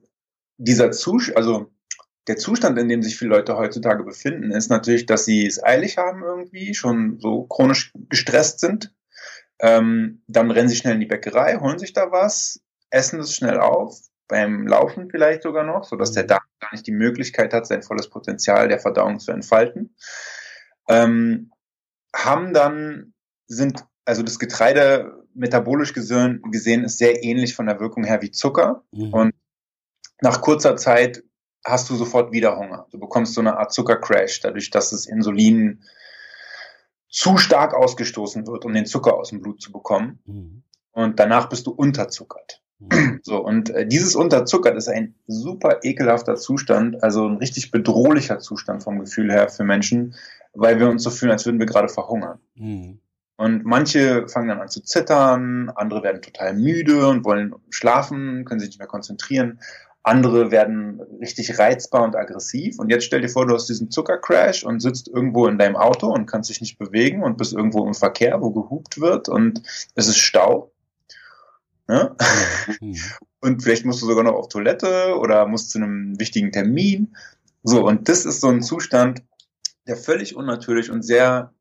dieser Zustand, also der Zustand, in dem sich viele Leute heutzutage befinden, ist natürlich, dass sie es eilig haben irgendwie, schon so chronisch gestresst sind. Ähm, dann rennen sie schnell in die Bäckerei, holen sich da was, essen es schnell auf, beim Laufen vielleicht sogar noch, so dass der mhm. Darm gar nicht die Möglichkeit hat, sein volles Potenzial der Verdauung zu entfalten. Ähm, haben dann, sind, also das Getreide metabolisch gesehen, gesehen ist sehr ähnlich von der Wirkung her wie Zucker mhm. und nach kurzer Zeit hast du sofort wieder Hunger. Du bekommst so eine Art Zuckercrash, dadurch, dass das Insulin zu stark ausgestoßen wird, um den Zucker aus dem Blut zu bekommen. Mhm. Und danach bist du unterzuckert. Mhm. So, und äh, dieses Unterzuckert ist ein super ekelhafter Zustand, also ein richtig bedrohlicher Zustand vom Gefühl her für Menschen, weil wir uns so fühlen, als würden wir gerade verhungern. Mhm. Und manche fangen dann an zu zittern, andere werden total müde und wollen schlafen, können sich nicht mehr konzentrieren. Andere werden richtig reizbar und aggressiv. Und jetzt stell dir vor, du hast diesen Zuckercrash und sitzt irgendwo in deinem Auto und kannst dich nicht bewegen und bist irgendwo im Verkehr, wo gehupt wird und es ist Stau. Ne? Mhm. und vielleicht musst du sogar noch auf Toilette oder musst zu einem wichtigen Termin. So, und das ist so ein Zustand, der völlig unnatürlich und sehr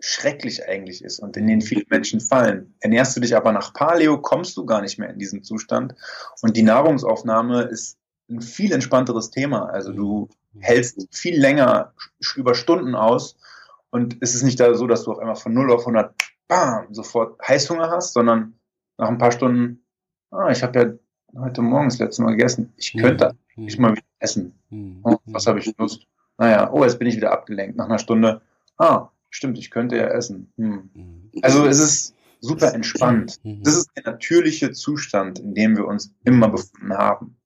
schrecklich eigentlich ist und in den viele Menschen fallen. Ernährst du dich aber nach Paleo, kommst du gar nicht mehr in diesen Zustand. Und die Nahrungsaufnahme ist ein viel entspannteres Thema. Also du hältst viel länger über Stunden aus und es ist nicht da so, dass du auf einmal von 0 auf 100 bam, sofort Heißhunger hast, sondern nach ein paar Stunden, ah, ich habe ja heute Morgen das letzte Mal gegessen. Ich könnte mhm. ich mal wieder essen. Mhm. Oh, was habe ich Lust? Naja, oh, jetzt bin ich wieder abgelenkt. Nach einer Stunde, ah, stimmt, ich könnte ja essen. Hm. Mhm. Also es ist super entspannt. Mhm. Das ist der natürliche Zustand, in dem wir uns immer befunden haben.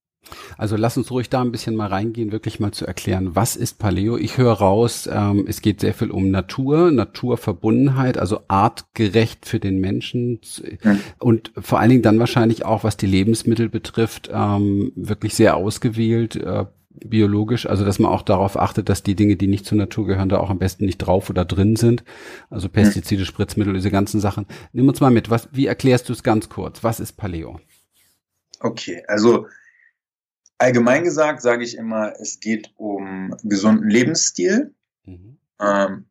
Also lass uns ruhig da ein bisschen mal reingehen, wirklich mal zu erklären, was ist Paleo? Ich höre raus, ähm, es geht sehr viel um Natur, Naturverbundenheit, also artgerecht für den Menschen mhm. und vor allen Dingen dann wahrscheinlich auch, was die Lebensmittel betrifft, ähm, wirklich sehr ausgewählt, äh, biologisch, also dass man auch darauf achtet, dass die Dinge, die nicht zur Natur gehören, da auch am besten nicht drauf oder drin sind. Also Pestizide, Spritzmittel, diese ganzen Sachen. Nimm uns mal mit, was, wie erklärst du es ganz kurz? Was ist Paleo? Okay, also allgemein gesagt sage ich immer, es geht um gesunden Lebensstil, mhm. ähm,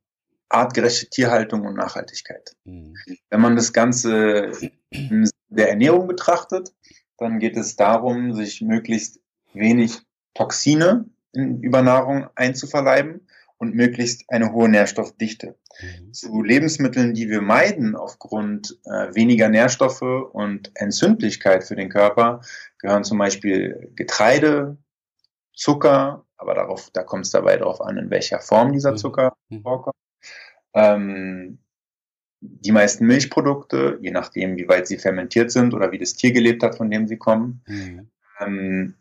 artgerechte Tierhaltung und Nachhaltigkeit. Mhm. Wenn man das Ganze in der Ernährung betrachtet, dann geht es darum, sich möglichst wenig Toxine in Übernahrung einzuverleiben und möglichst eine hohe Nährstoffdichte. Mhm. Zu Lebensmitteln, die wir meiden aufgrund äh, weniger Nährstoffe und Entzündlichkeit für den Körper, gehören zum Beispiel Getreide, Zucker, aber darauf, da kommt es dabei darauf an, in welcher Form dieser mhm. Zucker mhm. vorkommt. Ähm, die meisten Milchprodukte, je nachdem, wie weit sie fermentiert sind oder wie das Tier gelebt hat, von dem sie kommen. Mhm. Ähm,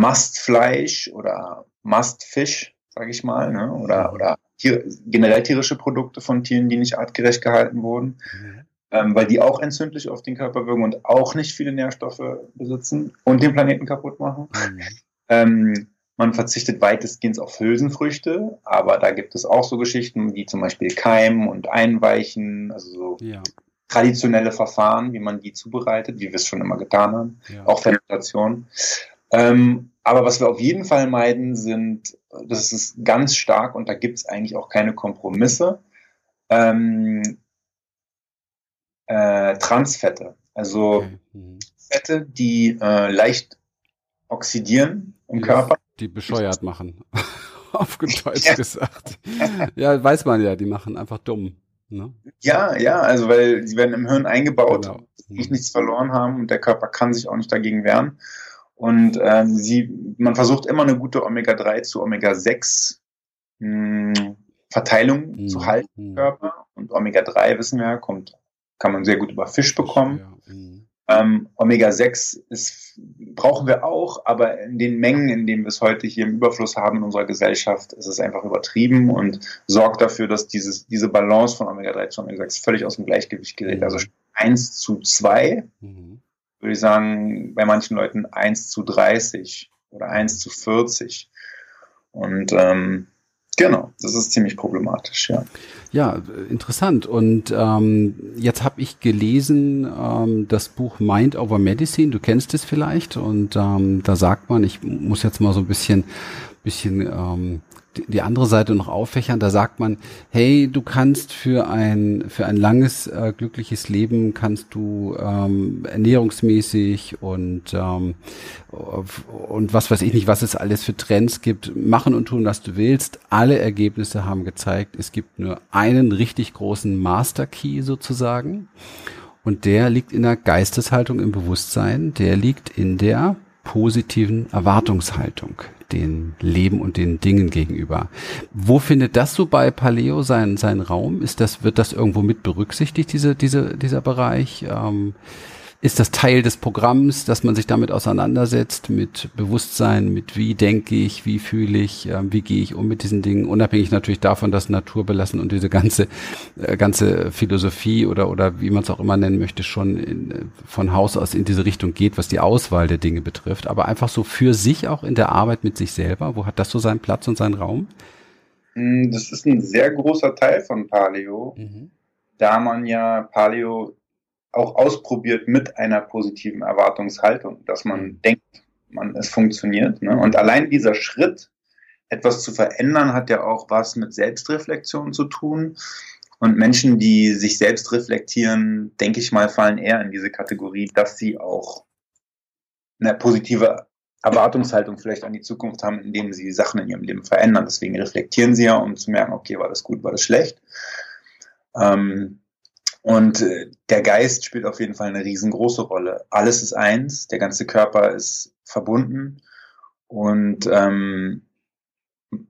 Mastfleisch oder Mastfisch, sage ich mal, ne? oder, oder Tier, generell tierische Produkte von Tieren, die nicht artgerecht gehalten wurden, mhm. ähm, weil die auch entzündlich auf den Körper wirken und auch nicht viele Nährstoffe besitzen und den Planeten kaputt machen. Mhm. Ähm, man verzichtet weitestgehend auf Hülsenfrüchte, aber da gibt es auch so Geschichten wie zum Beispiel Keimen und Einweichen, also so ja. traditionelle Verfahren, wie man die zubereitet, wie wir es schon immer getan haben, ja. auch Fermentation. Ähm, aber was wir auf jeden Fall meiden, sind, das ist ganz stark und da gibt es eigentlich auch keine Kompromisse, ähm, äh, Transfette. Also mhm. Fette, die äh, leicht oxidieren im die, Körper. Die bescheuert machen. *laughs* Auf Deutsch gesagt. Ja, weiß man ja, die machen einfach dumm. Ne? Ja, ja, also weil sie werden im Hirn eingebaut, genau. mhm. nichts verloren haben und der Körper kann sich auch nicht dagegen wehren. Und ähm, sie, man versucht immer eine gute Omega-3 zu Omega-6 hm, Verteilung mhm. zu halten im mhm. Körper. Und Omega-3, wissen wir, kommt, kann man sehr gut über Fisch bekommen. Ja. Mhm. Ähm, Omega-6 ist, brauchen wir auch, aber in den Mengen, in denen wir es heute hier im Überfluss haben in unserer Gesellschaft, ist es einfach übertrieben und sorgt dafür, dass dieses, diese Balance von Omega-3 zu Omega-6 völlig aus dem Gleichgewicht gerät. Also 1 zu 2. Mhm würde ich sagen, bei manchen Leuten 1 zu 30 oder 1 zu 40. Und ähm, genau, das ist ziemlich problematisch, ja. Ja, interessant. Und ähm, jetzt habe ich gelesen ähm, das Buch Mind Over Medicine. Du kennst es vielleicht. Und ähm, da sagt man, ich muss jetzt mal so ein bisschen, bisschen ähm, die andere Seite noch auffächern. Da sagt man, hey, du kannst für ein für ein langes äh, glückliches Leben kannst du ähm, ernährungsmäßig und ähm, und was weiß ich nicht, was es alles für Trends gibt, machen und tun, was du willst. Alle Ergebnisse haben gezeigt, es gibt nur einen richtig großen Master Key sozusagen. Und der liegt in der Geisteshaltung im Bewusstsein, der liegt in der positiven Erwartungshaltung den Leben und den Dingen gegenüber. Wo findet das so bei Paleo seinen, seinen Raum? Ist das, wird das irgendwo mit berücksichtigt, diese, diese, dieser Bereich? Ähm, ist das Teil des Programms, dass man sich damit auseinandersetzt, mit Bewusstsein, mit wie denke ich, wie fühle ich, äh, wie gehe ich um mit diesen Dingen, unabhängig natürlich davon, dass Natur belassen und diese ganze, äh, ganze Philosophie oder, oder wie man es auch immer nennen möchte, schon in, äh, von Haus aus in diese Richtung geht, was die Auswahl der Dinge betrifft, aber einfach so für sich auch in der Arbeit mit sich selber, wo hat das so seinen Platz und seinen Raum? Hm, das ist ein sehr großer Teil von Paleo, mhm. da man ja Paleo auch ausprobiert mit einer positiven Erwartungshaltung, dass man mhm. denkt, man, es funktioniert. Ne? Und allein dieser Schritt, etwas zu verändern, hat ja auch was mit Selbstreflexion zu tun. Und Menschen, die sich selbst reflektieren, denke ich mal, fallen eher in diese Kategorie, dass sie auch eine positive Erwartungshaltung vielleicht an die Zukunft haben, indem sie Sachen in ihrem Leben verändern. Deswegen reflektieren sie ja, um zu merken, okay, war das gut, war das schlecht. Ähm, und äh, der Geist spielt auf jeden Fall eine riesengroße Rolle. Alles ist eins, der ganze Körper ist verbunden und ähm,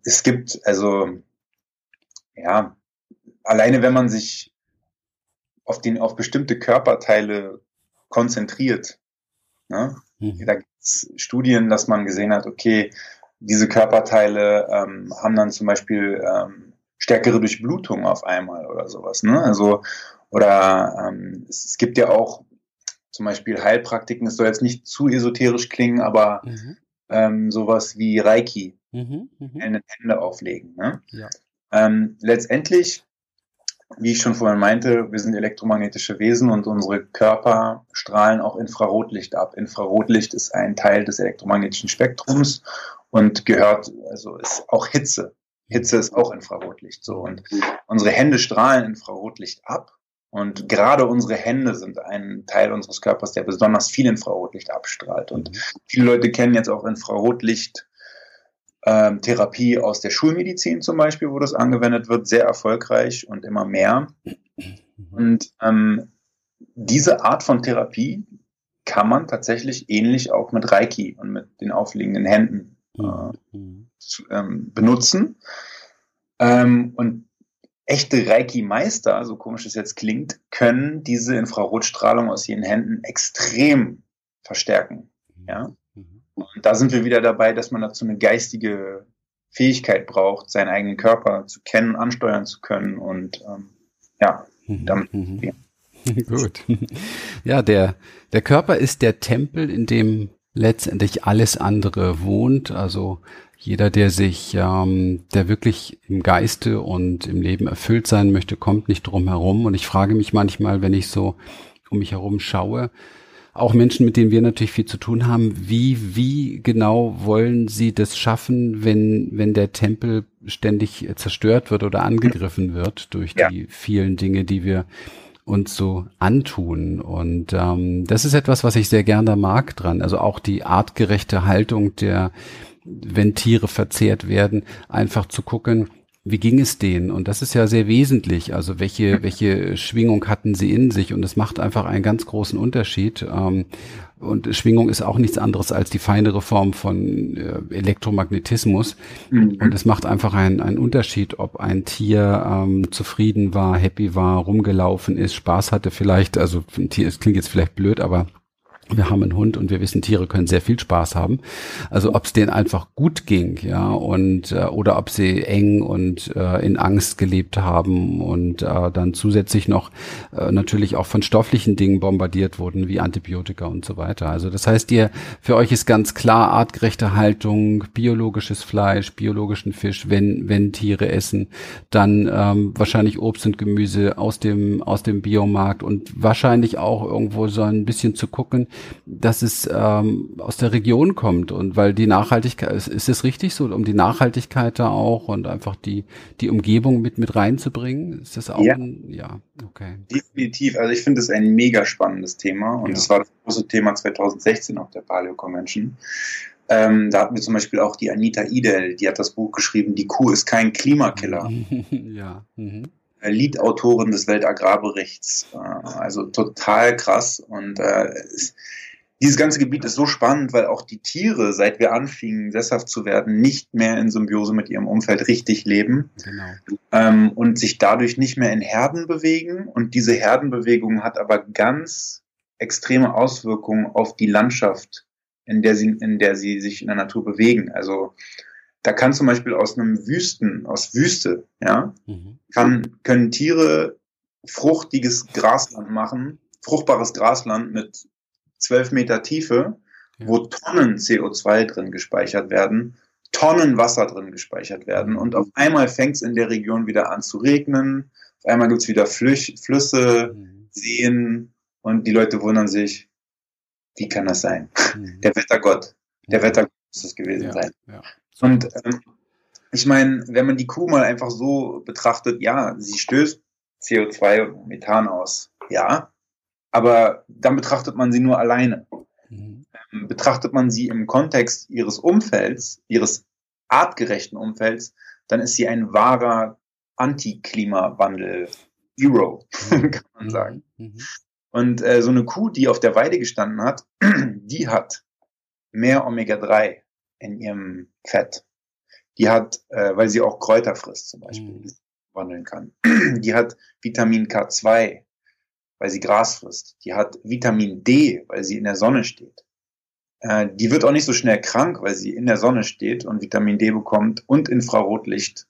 es gibt also ja alleine wenn man sich auf den auf bestimmte Körperteile konzentriert, ne? Mhm. da gibt es Studien, dass man gesehen hat, okay, diese Körperteile ähm, haben dann zum Beispiel ähm, stärkere Durchblutung auf einmal oder sowas. Ne? Also oder ähm, es, es gibt ja auch zum Beispiel Heilpraktiken, es soll jetzt nicht zu esoterisch klingen, aber mhm. ähm, sowas wie Reiki, mhm, mh. Hände auflegen. Ne? Ja. Ähm, letztendlich, wie ich schon vorhin meinte, wir sind elektromagnetische Wesen und unsere Körper strahlen auch Infrarotlicht ab. Infrarotlicht ist ein Teil des elektromagnetischen Spektrums und gehört, also ist auch Hitze. Hitze ist auch Infrarotlicht. So und unsere Hände strahlen Infrarotlicht ab und gerade unsere Hände sind ein Teil unseres Körpers, der besonders viel Infrarotlicht abstrahlt. Und mhm. viele Leute kennen jetzt auch Infrarotlicht. Ähm, Therapie aus der Schulmedizin zum Beispiel, wo das angewendet wird, sehr erfolgreich und immer mehr. Und ähm, diese Art von Therapie kann man tatsächlich ähnlich auch mit Reiki und mit den aufliegenden Händen äh, mhm. zu, ähm, benutzen. Ähm, und echte Reiki-Meister, so komisch es jetzt klingt, können diese Infrarotstrahlung aus ihren Händen extrem verstärken. Ja? Mhm. Und da sind wir wieder dabei, dass man dazu eine geistige Fähigkeit braucht, seinen eigenen Körper zu kennen, ansteuern zu können und ähm, ja, mhm. damit. Mhm. *laughs* Gut. Ja, der, der Körper ist der Tempel, in dem letztendlich alles andere wohnt. Also jeder, der sich, ähm, der wirklich im Geiste und im Leben erfüllt sein möchte, kommt nicht drum herum. Und ich frage mich manchmal, wenn ich so um mich herum schaue, auch Menschen, mit denen wir natürlich viel zu tun haben, wie, wie genau wollen sie das schaffen, wenn, wenn der Tempel ständig zerstört wird oder angegriffen wird durch ja. die vielen Dinge, die wir uns so antun. Und ähm, das ist etwas, was ich sehr gerne mag dran. Also auch die artgerechte Haltung der, wenn Tiere verzehrt werden, einfach zu gucken, wie ging es denen? Und das ist ja sehr wesentlich. Also welche, welche Schwingung hatten sie in sich? Und es macht einfach einen ganz großen Unterschied. Ähm, und Schwingung ist auch nichts anderes als die feinere Form von äh, Elektromagnetismus. Mhm. Und es macht einfach einen, einen Unterschied, ob ein Tier ähm, zufrieden war, happy war, rumgelaufen ist, Spaß hatte vielleicht. Also ein Tier, es klingt jetzt vielleicht blöd, aber wir haben einen Hund und wir wissen, Tiere können sehr viel Spaß haben. Also ob es denen einfach gut ging, ja, und äh, oder ob sie eng und äh, in Angst gelebt haben und äh, dann zusätzlich noch äh, natürlich auch von stofflichen Dingen bombardiert wurden, wie Antibiotika und so weiter. Also das heißt, ihr für euch ist ganz klar artgerechte Haltung, biologisches Fleisch, biologischen Fisch, wenn wenn Tiere essen, dann ähm, wahrscheinlich Obst und Gemüse aus dem aus dem Biomarkt und wahrscheinlich auch irgendwo so ein bisschen zu gucken dass es ähm, aus der Region kommt und weil die Nachhaltigkeit, ist, ist es richtig so, um die Nachhaltigkeit da auch und einfach die, die Umgebung mit, mit reinzubringen? Ist das auch ja. ein, ja, okay. Definitiv. Also ich finde es ein mega spannendes Thema und ja. das war das große Thema 2016 auf der Paleo Convention. Ähm, da hatten wir zum Beispiel auch die Anita Idel, die hat das Buch geschrieben, Die Kuh ist kein Klimakiller. *laughs* ja. Mhm. Lead-Autorin des Weltagrarberichts. Äh, also total krass. Und äh, dieses ganze Gebiet ist so spannend, weil auch die Tiere, seit wir anfingen, sesshaft zu werden, nicht mehr in Symbiose mit ihrem Umfeld richtig leben genau. ähm, und sich dadurch nicht mehr in Herden bewegen. Und diese Herdenbewegung hat aber ganz extreme Auswirkungen auf die Landschaft, in der sie, in der sie sich in der Natur bewegen. Also da kann zum Beispiel aus einem Wüsten, aus Wüste, ja, mhm. kann, können Tiere fruchtiges Grasland machen, fruchtbares Grasland mit zwölf Meter Tiefe, ja. wo Tonnen CO2 drin gespeichert werden, Tonnen Wasser drin gespeichert werden und auf einmal fängt es in der Region wieder an zu regnen, auf einmal gibt's wieder Flüch, Flüsse, mhm. Seen und die Leute wundern sich, wie kann das sein? Mhm. Der Wettergott, der Wettergott muss es gewesen ja. sein. Ja. Und ähm, ich meine, wenn man die Kuh mal einfach so betrachtet, ja, sie stößt CO2 und Methan aus, ja, aber dann betrachtet man sie nur alleine. Mhm. Ähm, betrachtet man sie im Kontext ihres Umfelds, ihres artgerechten Umfelds, dann ist sie ein wahrer Anti-Klimawandel-Hero, *laughs* kann man mhm. sagen. Mhm. Und äh, so eine Kuh, die auf der Weide gestanden hat, *clears throat* die hat mehr Omega-3 in ihrem Fett. Die hat, äh, weil sie auch Kräuter frisst zum Beispiel, mhm. wandeln kann. *clears throat* Die hat Vitamin K2, weil sie Gras frisst. Die hat Vitamin D, weil sie in der Sonne steht. Äh, die wird auch nicht so schnell krank, weil sie in der Sonne steht und Vitamin D bekommt und Infrarotlicht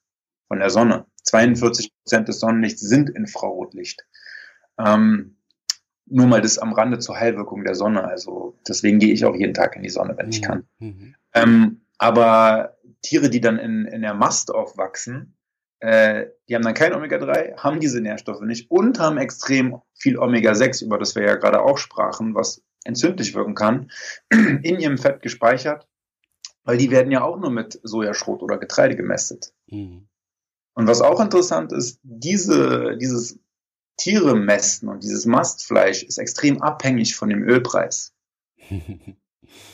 von der Sonne. 42 Prozent des Sonnenlichts sind Infrarotlicht. Ähm, nur mal das am Rande zur Heilwirkung der Sonne. Also deswegen gehe ich auch jeden Tag in die Sonne, wenn ich mhm. kann. Mhm. Ähm, aber Tiere, die dann in, in der Mast aufwachsen, äh, die haben dann kein Omega-3, haben diese Nährstoffe nicht und haben extrem viel Omega-6, über das wir ja gerade auch sprachen, was entzündlich wirken kann, *clears throat* in ihrem Fett gespeichert, weil die werden ja auch nur mit Sojaschrot oder Getreide gemästet. Mhm. Und was auch interessant ist, diese, dieses Tiere mästen und dieses Mastfleisch ist extrem abhängig von dem Ölpreis. *laughs*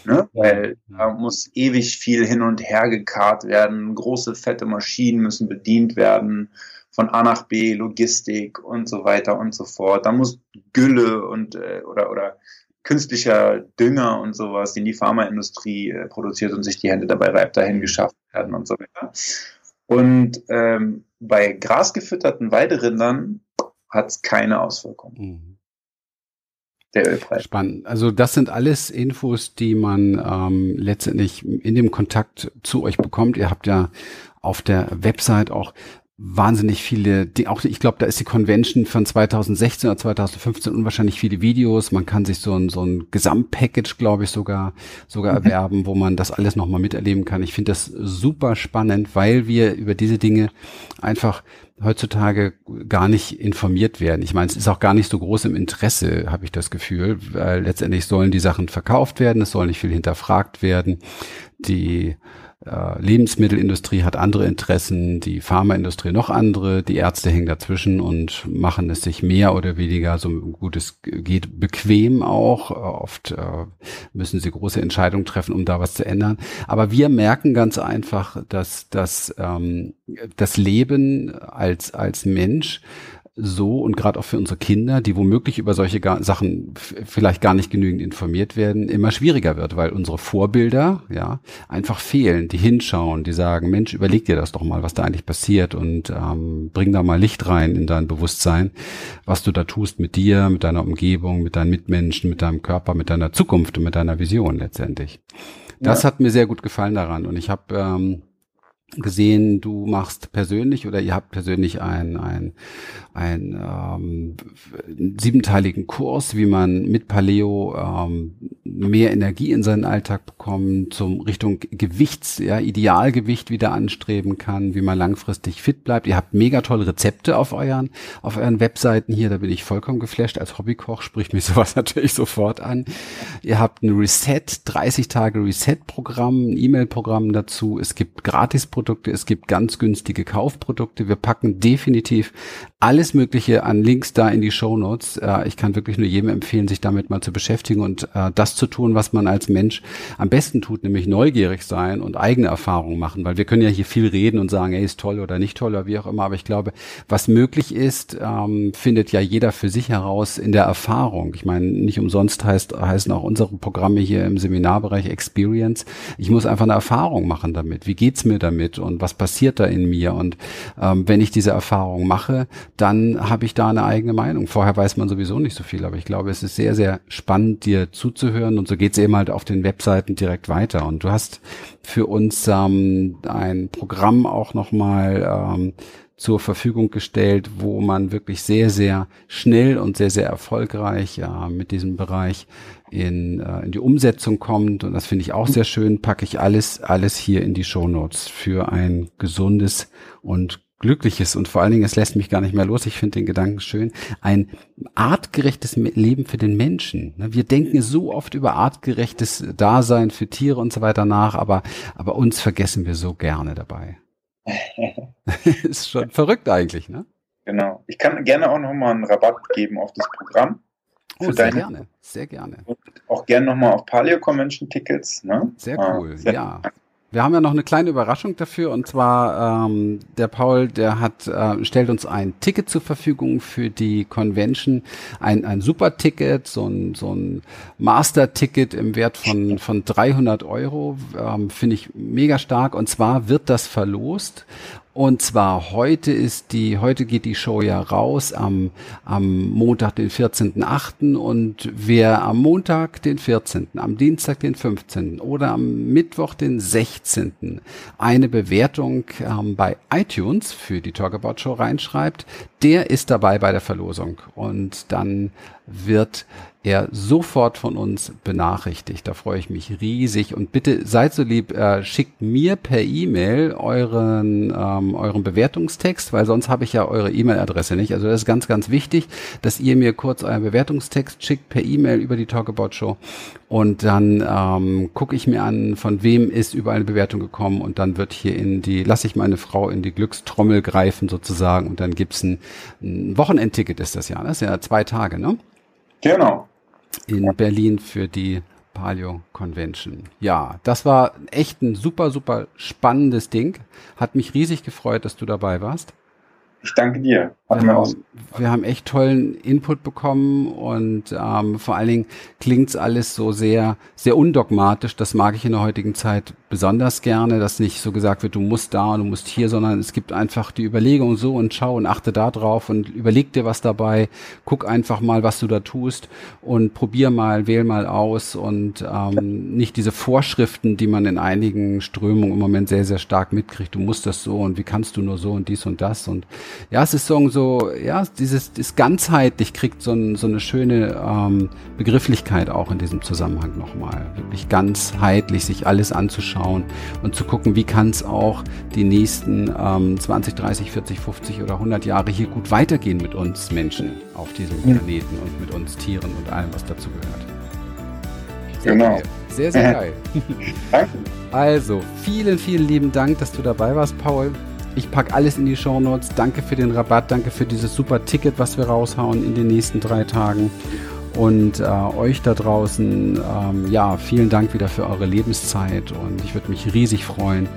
Ne? Weil da muss ewig viel hin und her gekarrt werden, große fette Maschinen müssen bedient werden, von A nach B, Logistik und so weiter und so fort. Da muss Gülle und äh, oder oder künstlicher Dünger und sowas, den die Pharmaindustrie äh, produziert und sich die Hände dabei reibt, dahin geschafft werden und so weiter. Und ähm, bei grasgefütterten Weiderindern hat es keine Auswirkungen. Mhm. Der Ölpreis. Spannend. Also das sind alles Infos, die man ähm, letztendlich in dem Kontakt zu euch bekommt. Ihr habt ja auf der Website auch wahnsinnig viele, die, auch ich glaube, da ist die Convention von 2016 oder 2015 unwahrscheinlich viele Videos. Man kann sich so ein so ein Gesamtpackage, glaube ich, sogar sogar mhm. erwerben, wo man das alles nochmal miterleben kann. Ich finde das super spannend, weil wir über diese Dinge einfach heutzutage gar nicht informiert werden. Ich meine, es ist auch gar nicht so groß im Interesse, habe ich das Gefühl, weil letztendlich sollen die Sachen verkauft werden, es soll nicht viel hinterfragt werden. Die äh, Lebensmittelindustrie hat andere Interessen, die Pharmaindustrie noch andere, die Ärzte hängen dazwischen und machen es sich mehr oder weniger, so gut es geht, bequem auch. Oft äh, müssen sie große Entscheidungen treffen, um da was zu ändern. Aber wir merken ganz einfach, dass, dass ähm, das Leben als, als Mensch so und gerade auch für unsere Kinder, die womöglich über solche gar, Sachen vielleicht gar nicht genügend informiert werden, immer schwieriger wird, weil unsere Vorbilder ja einfach fehlen, die hinschauen, die sagen, Mensch, überleg dir das doch mal, was da eigentlich passiert und ähm, bring da mal Licht rein in dein Bewusstsein, was du da tust mit dir, mit deiner Umgebung, mit deinen Mitmenschen, mit deinem Körper, mit deiner Zukunft und mit deiner Vision letztendlich. Das ja. hat mir sehr gut gefallen daran und ich habe ähm, gesehen, du machst persönlich oder ihr habt persönlich ein, ein, ein ähm, siebenteiligen Kurs, wie man mit Paleo ähm, mehr Energie in seinen Alltag bekommt, zum Richtung Gewichts, ja, Idealgewicht wieder anstreben kann, wie man langfristig fit bleibt. Ihr habt mega tolle Rezepte auf euren, auf euren Webseiten hier, da bin ich vollkommen geflasht. Als Hobbykoch spricht mich *laughs* sowas natürlich sofort an. Ihr habt ein Reset, 30 Tage Reset-Programm, ein E-Mail-Programm dazu. Es gibt gratis Produkte, es gibt ganz günstige Kaufprodukte. Wir packen definitiv alles Mögliche an Links da in die Show Notes. Äh, ich kann wirklich nur jedem empfehlen, sich damit mal zu beschäftigen und äh, das zu tun, was man als Mensch am besten tut, nämlich neugierig sein und eigene Erfahrungen machen, weil wir können ja hier viel reden und sagen, ey, ist toll oder nicht toll oder wie auch immer, aber ich glaube, was möglich ist, ähm, findet ja jeder für sich heraus in der Erfahrung. Ich meine, nicht umsonst heißt, heißen auch unsere Programme hier im Seminarbereich Experience. Ich muss einfach eine Erfahrung machen damit. Wie geht's mir damit? und was passiert da in mir? Und ähm, wenn ich diese Erfahrung mache, dann habe ich da eine eigene Meinung. Vorher weiß man sowieso nicht so viel, aber ich glaube, es ist sehr, sehr spannend, dir zuzuhören und so geht es eben halt auf den Webseiten direkt weiter. Und du hast für uns ähm, ein Programm auch nochmal ähm, zur Verfügung gestellt, wo man wirklich sehr, sehr schnell und sehr, sehr erfolgreich ja, mit diesem Bereich in, äh, in die Umsetzung kommt. Und das finde ich auch sehr schön. Packe ich alles, alles hier in die Show Notes für ein gesundes und glückliches und vor allen Dingen, es lässt mich gar nicht mehr los. Ich finde den Gedanken schön. Ein artgerechtes Leben für den Menschen. Ne, wir denken so oft über artgerechtes Dasein für Tiere und so weiter nach, aber, aber uns vergessen wir so gerne dabei. *laughs* ist schon verrückt eigentlich, ne? Genau. Ich kann gerne auch nochmal einen Rabatt geben auf das Programm. Oh, sehr gerne, sehr gerne. Und auch gerne nochmal auf Paleo Convention Tickets. Ne? Sehr ah, cool, sehr ja. Wir haben ja noch eine kleine Überraschung dafür und zwar ähm, der Paul, der hat äh, stellt uns ein Ticket zur Verfügung für die Convention, ein ein super Ticket, so ein so ein Master Ticket im Wert von von 300 Euro, ähm, finde ich mega stark. Und zwar wird das verlost und zwar heute ist die, heute geht die Show ja raus am, am Montag, den 14.8. Und wer am Montag, den 14., am Dienstag, den 15. oder am Mittwoch, den 16. eine Bewertung ähm, bei iTunes für die Talkabout Show reinschreibt, der ist dabei bei der Verlosung. Und dann wird er sofort von uns benachrichtigt. Da freue ich mich riesig. Und bitte seid so lieb, äh, schickt mir per E-Mail euren, ähm, euren Bewertungstext, weil sonst habe ich ja eure E-Mail-Adresse nicht. Also das ist ganz, ganz wichtig, dass ihr mir kurz euren Bewertungstext schickt per E-Mail über die Talkabout Show. Und dann ähm, gucke ich mir an, von wem ist über eine Bewertung gekommen und dann wird hier in die, lasse ich meine Frau in die Glückstrommel greifen sozusagen und dann gibt's ein, ein Wochenendticket ist das ja. Das ist ja zwei Tage, ne? Genau in Berlin für die Paleo Convention. Ja, das war echt ein super, super spannendes Ding. Hat mich riesig gefreut, dass du dabei warst. Ich danke dir. Wir haben, wir haben, echt tollen Input bekommen und ähm, vor allen Dingen klingt's alles so sehr, sehr undogmatisch. Das mag ich in der heutigen Zeit besonders gerne, dass nicht so gesagt wird, du musst da und du musst hier, sondern es gibt einfach die Überlegung so und schau und achte da drauf und überleg dir was dabei, guck einfach mal, was du da tust und probier mal, wähl mal aus und ähm, nicht diese Vorschriften, die man in einigen Strömungen im Moment sehr, sehr stark mitkriegt. Du musst das so und wie kannst du nur so und dies und das und ja, es ist so, so ja, dieses ist ganzheitlich kriegt so, ein, so eine schöne ähm, Begrifflichkeit auch in diesem Zusammenhang nochmal. Wirklich ganzheitlich sich alles anzuschauen und zu gucken, wie kann es auch die nächsten ähm, 20, 30, 40, 50 oder 100 Jahre hier gut weitergehen mit uns Menschen auf diesem ja. Planeten und mit uns Tieren und allem, was dazu gehört. Sehr genau. Geil. Sehr, sehr geil. *laughs* Danke. Also, vielen, vielen lieben Dank, dass du dabei warst, Paul. Ich packe alles in die Show Notes. Danke für den Rabatt, danke für dieses super Ticket, was wir raushauen in den nächsten drei Tagen. Und äh, euch da draußen, ähm, ja, vielen Dank wieder für eure Lebenszeit. Und ich würde mich riesig freuen,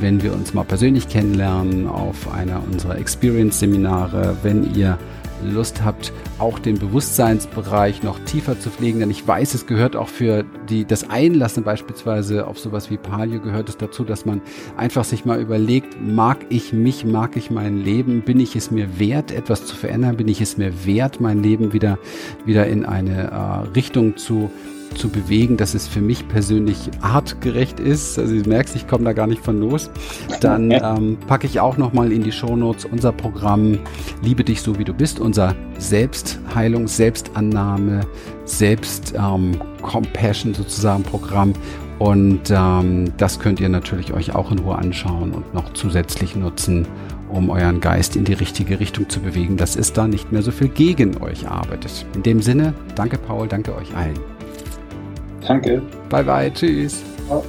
wenn wir uns mal persönlich kennenlernen auf einer unserer Experience-Seminare, wenn ihr Lust habt, auch den Bewusstseinsbereich noch tiefer zu pflegen, denn ich weiß, es gehört auch für die, das Einlassen beispielsweise auf sowas wie Palio gehört es dazu, dass man einfach sich mal überlegt, mag ich mich, mag ich mein Leben, bin ich es mir wert, etwas zu verändern, bin ich es mir wert, mein Leben wieder, wieder in eine äh, Richtung zu zu bewegen, dass es für mich persönlich artgerecht ist. Also du merkst, ich komme da gar nicht von los. Dann *laughs* ähm, packe ich auch nochmal in die Shownotes unser Programm Liebe dich so wie du bist, unser Selbstheilung, Selbstannahme, Selbst-Compassion ähm, sozusagen Programm. Und ähm, das könnt ihr natürlich euch auch in Ruhe anschauen und noch zusätzlich nutzen, um euren Geist in die richtige Richtung zu bewegen, dass es da nicht mehr so viel gegen euch arbeitet. In dem Sinne, danke Paul, danke euch allen. Danke. Bye bye, tschüss. Ciao.